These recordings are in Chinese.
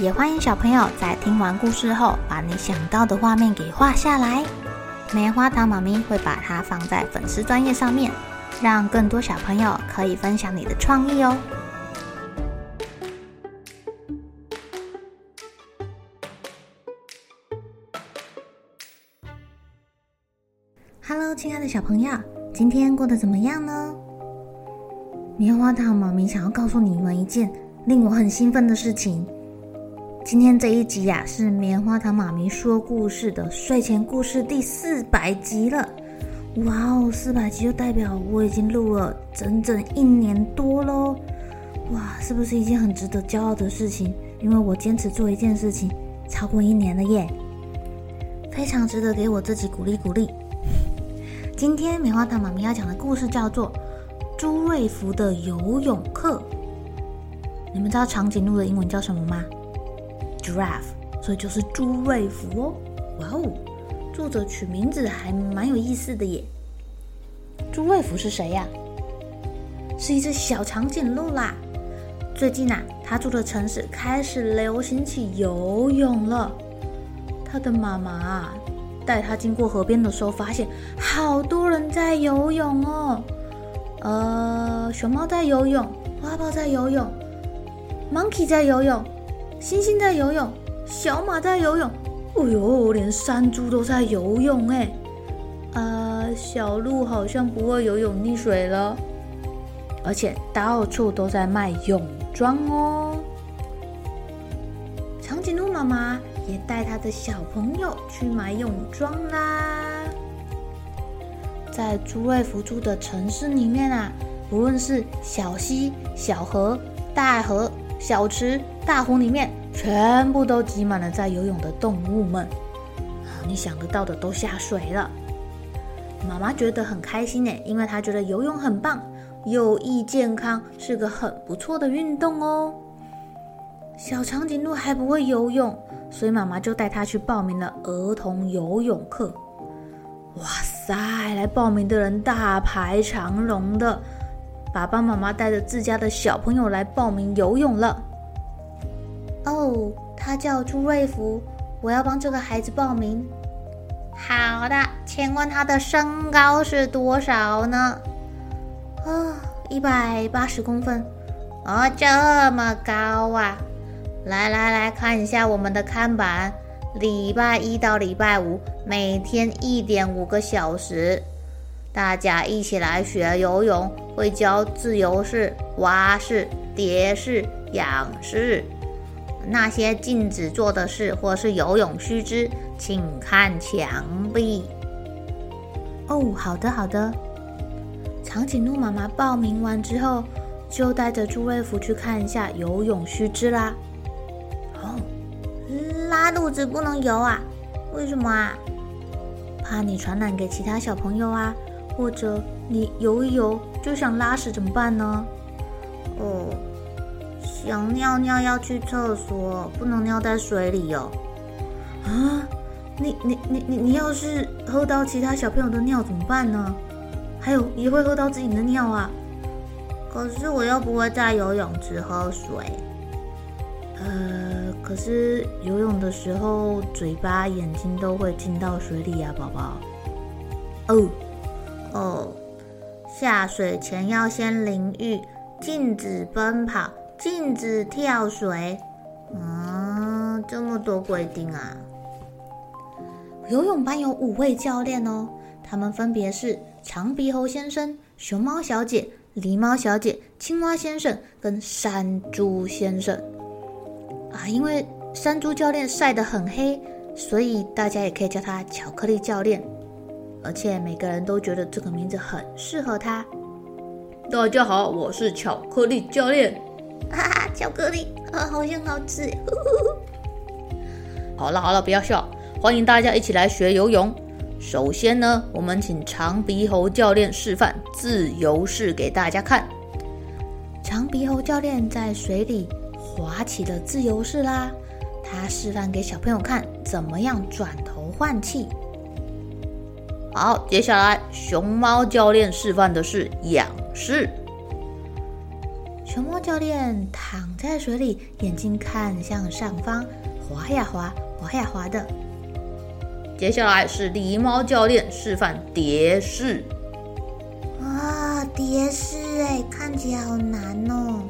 也欢迎小朋友在听完故事后，把你想到的画面给画下来。棉花糖妈咪会把它放在粉丝专页上面，让更多小朋友可以分享你的创意哦。Hello，亲爱的小朋友，今天过得怎么样呢？棉花糖妈咪想要告诉你们一件令我很兴奋的事情。今天这一集呀、是棉花糖妈咪说故事的睡前故事第四百集了。哇哦，四百集就代表我已经录了整整一年多喽！哇，是不是一件很值得骄傲的事情？因为我坚持做一件事情超过一年了耶，非常值得给我自己鼓励鼓励。今天棉花糖妈咪要讲的故事叫做《朱瑞福的游泳课》。你们知道长颈鹿的英文叫什么吗？Giraffe，所以就是朱瑞福哦。哇哦，作者取名字还蛮有意思的耶。朱瑞福是谁呀？是一只小长颈鹿啦。最近啊，他住的城市开始流行起游泳了。他的妈妈啊，带他经过河边的时候，发现好多人在游泳哦。呃，熊猫在游泳，花豹在游泳，Monkey 在游泳。星星在游泳，小马在游泳，哎呦，连山猪都在游泳哎！啊，小鹿好像不会游泳溺水了，而且到处都在卖泳装哦。长颈鹿妈妈也带她的小朋友去买泳装啦。在朱瑞福住的城市里面啊，无论是小溪、小河、大河。小池、大湖里面全部都挤满了在游泳的动物们，你想得到的都下水了。妈妈觉得很开心呢，因为她觉得游泳很棒，有益健康，是个很不错的运动哦。小长颈鹿还不会游泳，所以妈妈就带他去报名了儿童游泳课。哇塞，来报名的人大排长龙的。爸爸妈妈带着自家的小朋友来报名游泳了。哦，他叫朱瑞福，我要帮这个孩子报名。好的，请问他的身高是多少呢？啊、哦，一百八十公分。哦，这么高啊！来来来看一下我们的看板，礼拜一到礼拜五，每天一点五个小时。大家一起来学游泳，会教自由式、蛙式、蝶式、仰式。那些禁止做的事或是游泳须知，请看墙壁。哦，好的好的。长颈鹿妈妈报名完之后，就带着朱瑞福去看一下游泳须知啦。哦，拉肚子不能游啊？为什么啊？怕你传染给其他小朋友啊。或者你游一游就想拉屎怎么办呢？哦，想尿尿要去厕所，不能尿在水里哦。啊，你你你你你要是喝到其他小朋友的尿怎么办呢？还有也会喝到自己的尿啊。可是我又不会在游泳池喝水。呃，可是游泳的时候嘴巴、眼睛都会进到水里呀，宝宝。哦。哦，下水前要先淋浴，禁止奔跑，禁止跳水。嗯，这么多规定啊！游泳班有五位教练哦，他们分别是长鼻猴先生、熊猫小姐、狸猫小姐、青蛙先生跟山猪先生。啊，因为山猪教练晒得很黑，所以大家也可以叫他巧克力教练。而且每个人都觉得这个名字很适合他。大家好，我是巧克力教练。哈哈，巧克力啊，好像好吃。好了好了，不要笑，欢迎大家一起来学游泳。首先呢，我们请长鼻猴教练示范自由式给大家看。长鼻猴教练在水里划起了自由式啦，他示范给小朋友看怎么样转头换气。好，接下来熊猫教练示范的是仰视。熊猫教练躺在水里，眼睛看向上方，滑呀滑，滑呀滑的。接下来是狸猫教练示范蝶式。哇，蝶式哎，看起来好难哦。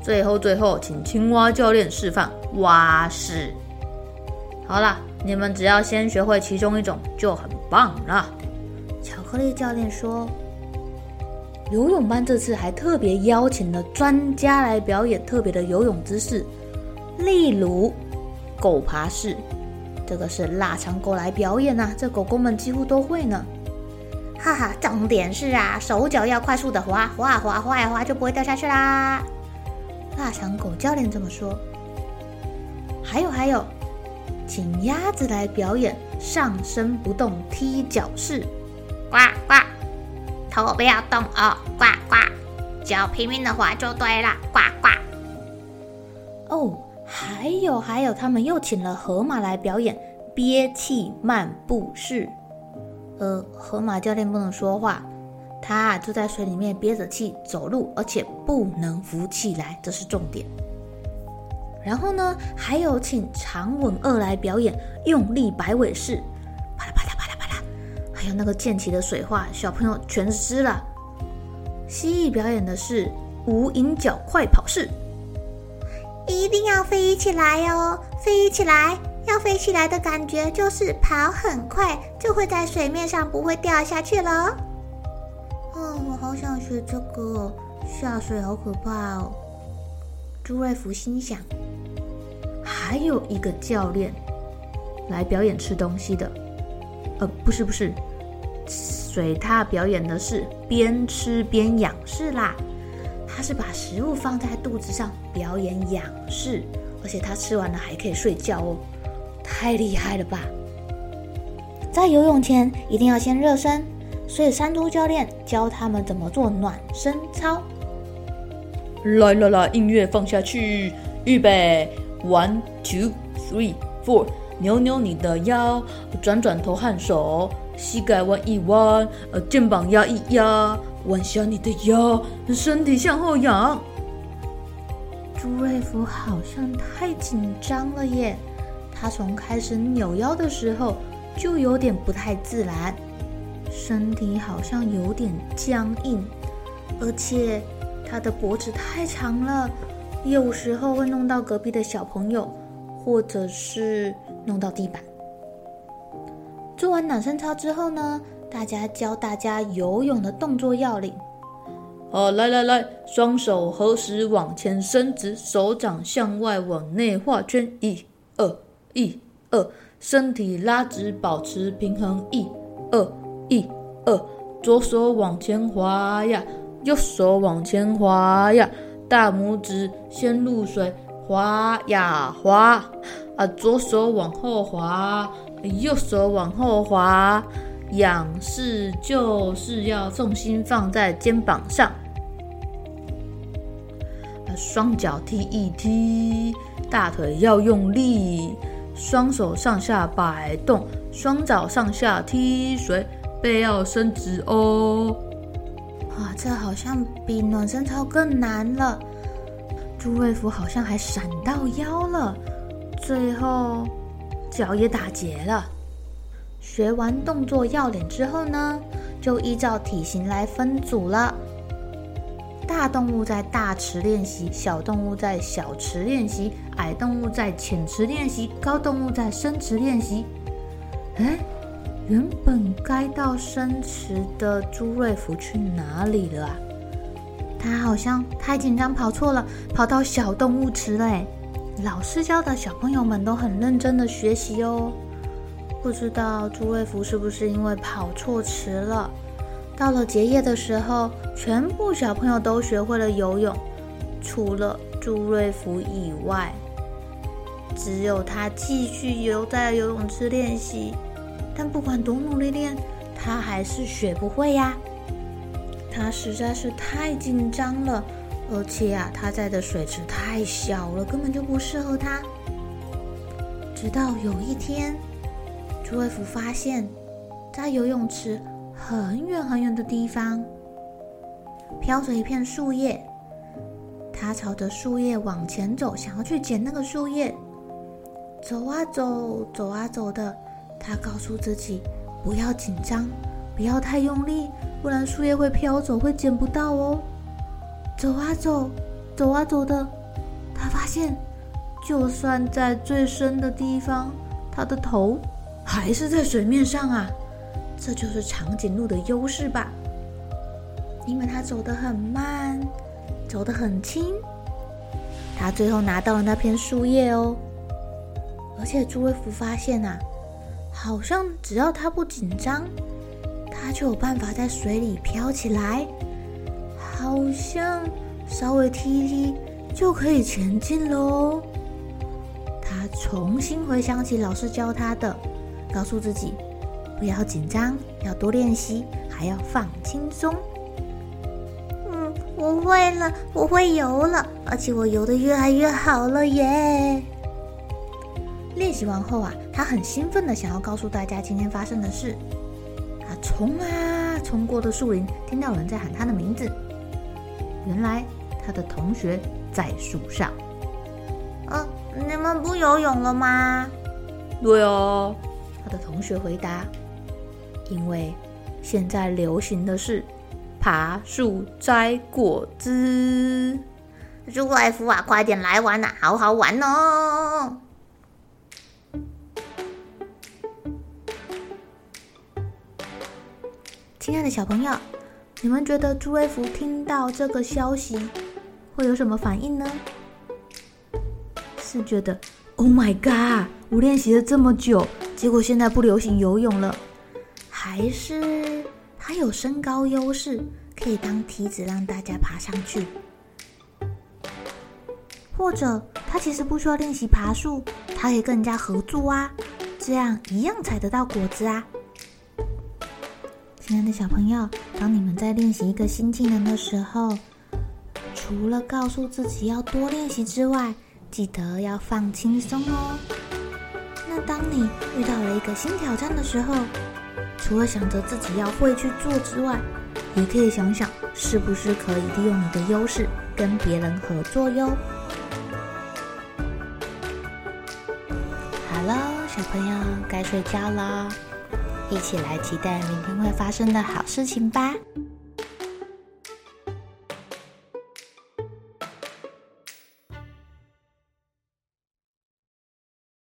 最后最后，请青蛙教练示范蛙式。好了。你们只要先学会其中一种就很棒了。巧克力教练说，游泳班这次还特别邀请了专家来表演特别的游泳姿势，例如狗爬式，这个是腊肠狗来表演呐、啊，这狗狗们几乎都会呢。哈哈，重点是啊，手脚要快速的滑滑滑滑呀滑，就不会掉下去啦。腊肠狗教练这么说。还有还有。请鸭子来表演上身不动踢脚式，呱呱，头不要动哦，呱呱，脚拼命的滑就对了，呱呱。哦，还有还有，他们又请了河马来表演憋气漫步式。呃，河马教练不能说话，他就在水里面憋着气走路，而且不能浮起来，这是重点。然后呢，还有请长吻鳄来表演用力摆尾式，啪啦啪啦啪啦啪啦，还有那个溅起的水花，小朋友全湿了。蜥蜴表演的是无影脚快跑式，一定要飞起来哦，飞起来！要飞起来的感觉就是跑很快，就会在水面上不会掉下去了。哦，我好想学这个，下水好可怕哦。朱瑞福心想。还有一个教练来表演吃东西的，呃，不是不是，水獭表演的是边吃边仰视啦。他是把食物放在肚子上表演仰视，而且他吃完了还可以睡觉哦，太厉害了吧！在游泳前一定要先热身，所以山猪教练教他们怎么做暖身操。来来来，音乐放下去，预备。One, two, three, four，扭扭你的腰，转转头和手，膝盖弯一弯，呃，肩膀压一压，弯下你的腰，身体向后仰。朱瑞福好像太紧张了耶，他从开始扭腰的时候就有点不太自然，身体好像有点僵硬，而且他的脖子太长了。有时候会弄到隔壁的小朋友，或者是弄到地板。做完暖身操之后呢，大家教大家游泳的动作要领。好，来来来，双手合十往前伸直，手掌向外往内画圈，一、二、一、二，身体拉直，保持平衡，一、二、一、二，左手往前滑呀，右手往前滑呀。大拇指先入水，滑呀滑啊，左手往后滑，右手往后滑。仰式就是要重心放在肩膀上，啊双脚踢一踢，大腿要用力，双手上下摆动，双脚上下踢水，背要伸直哦。哇，这好像比暖身操更难了。朱瑞福好像还闪到腰了，最后脚也打结了。学完动作要领之后呢，就依照体型来分组了。大动物在大池练习，小动物在小池练习，矮动物在浅池练习，高动物在深池练习。哎。原本该到深池的朱瑞福去哪里了？他好像太紧张跑错了，跑到小动物池了。老师教的小朋友们都很认真的学习哦。不知道朱瑞福是不是因为跑错池了？到了结业的时候，全部小朋友都学会了游泳，除了朱瑞福以外，只有他继续留在游泳池练习。但不管多努力练，他还是学不会呀。他实在是太紧张了，而且啊，他在的水池太小了，根本就不适合他。直到有一天，朱瑞福发现，在游泳池很远很远的地方，飘着一片树叶。他朝着树叶往前走，想要去捡那个树叶。走啊走，走啊走的，他告诉自己不要紧张，不要太用力，不然树叶会飘走，会捡不到哦。走啊走，走啊走的，他发现，就算在最深的地方，他的头还是在水面上啊。这就是长颈鹿的优势吧，因为他走得很慢，走得很轻。他最后拿到了那片树叶哦，而且朱威福发现啊，好像只要他不紧张，他就有办法在水里飘起来，好像稍微踢一踢就可以前进喽。他重新回想起老师教他的，告诉自己。不要紧张，要多练习，还要放轻松。嗯，我会了，我会游了，而且我游得越来越好了耶！练习完后啊，他很兴奋地想要告诉大家今天发生的事。他冲啊，冲过的树林，听到有人在喊他的名字。原来他的同学在树上。嗯、呃，你们不游泳了吗？对哦，他的同学回答。因为现在流行的是爬树摘果子，朱外夫啊，快点来玩呐，好好玩哦！亲爱的小朋友，你们觉得朱瑞福听到这个消息会有什么反应呢？是觉得 “Oh my God！我练习了这么久，结果现在不流行游泳了。”还是他有身高优势，可以当梯子让大家爬上去；或者他其实不需要练习爬树，他可以跟人家合作啊，这样一样采得到果子啊。亲爱的小朋友，当你们在练习一个新技能的时候，除了告诉自己要多练习之外，记得要放轻松哦。那当你遇到了一个新挑战的时候，除了想着自己要会去做之外，也可以想想是不是可以利用你的优势跟别人合作哟。好了，小朋友该睡觉了，一起来期待明天会发生的好事情吧。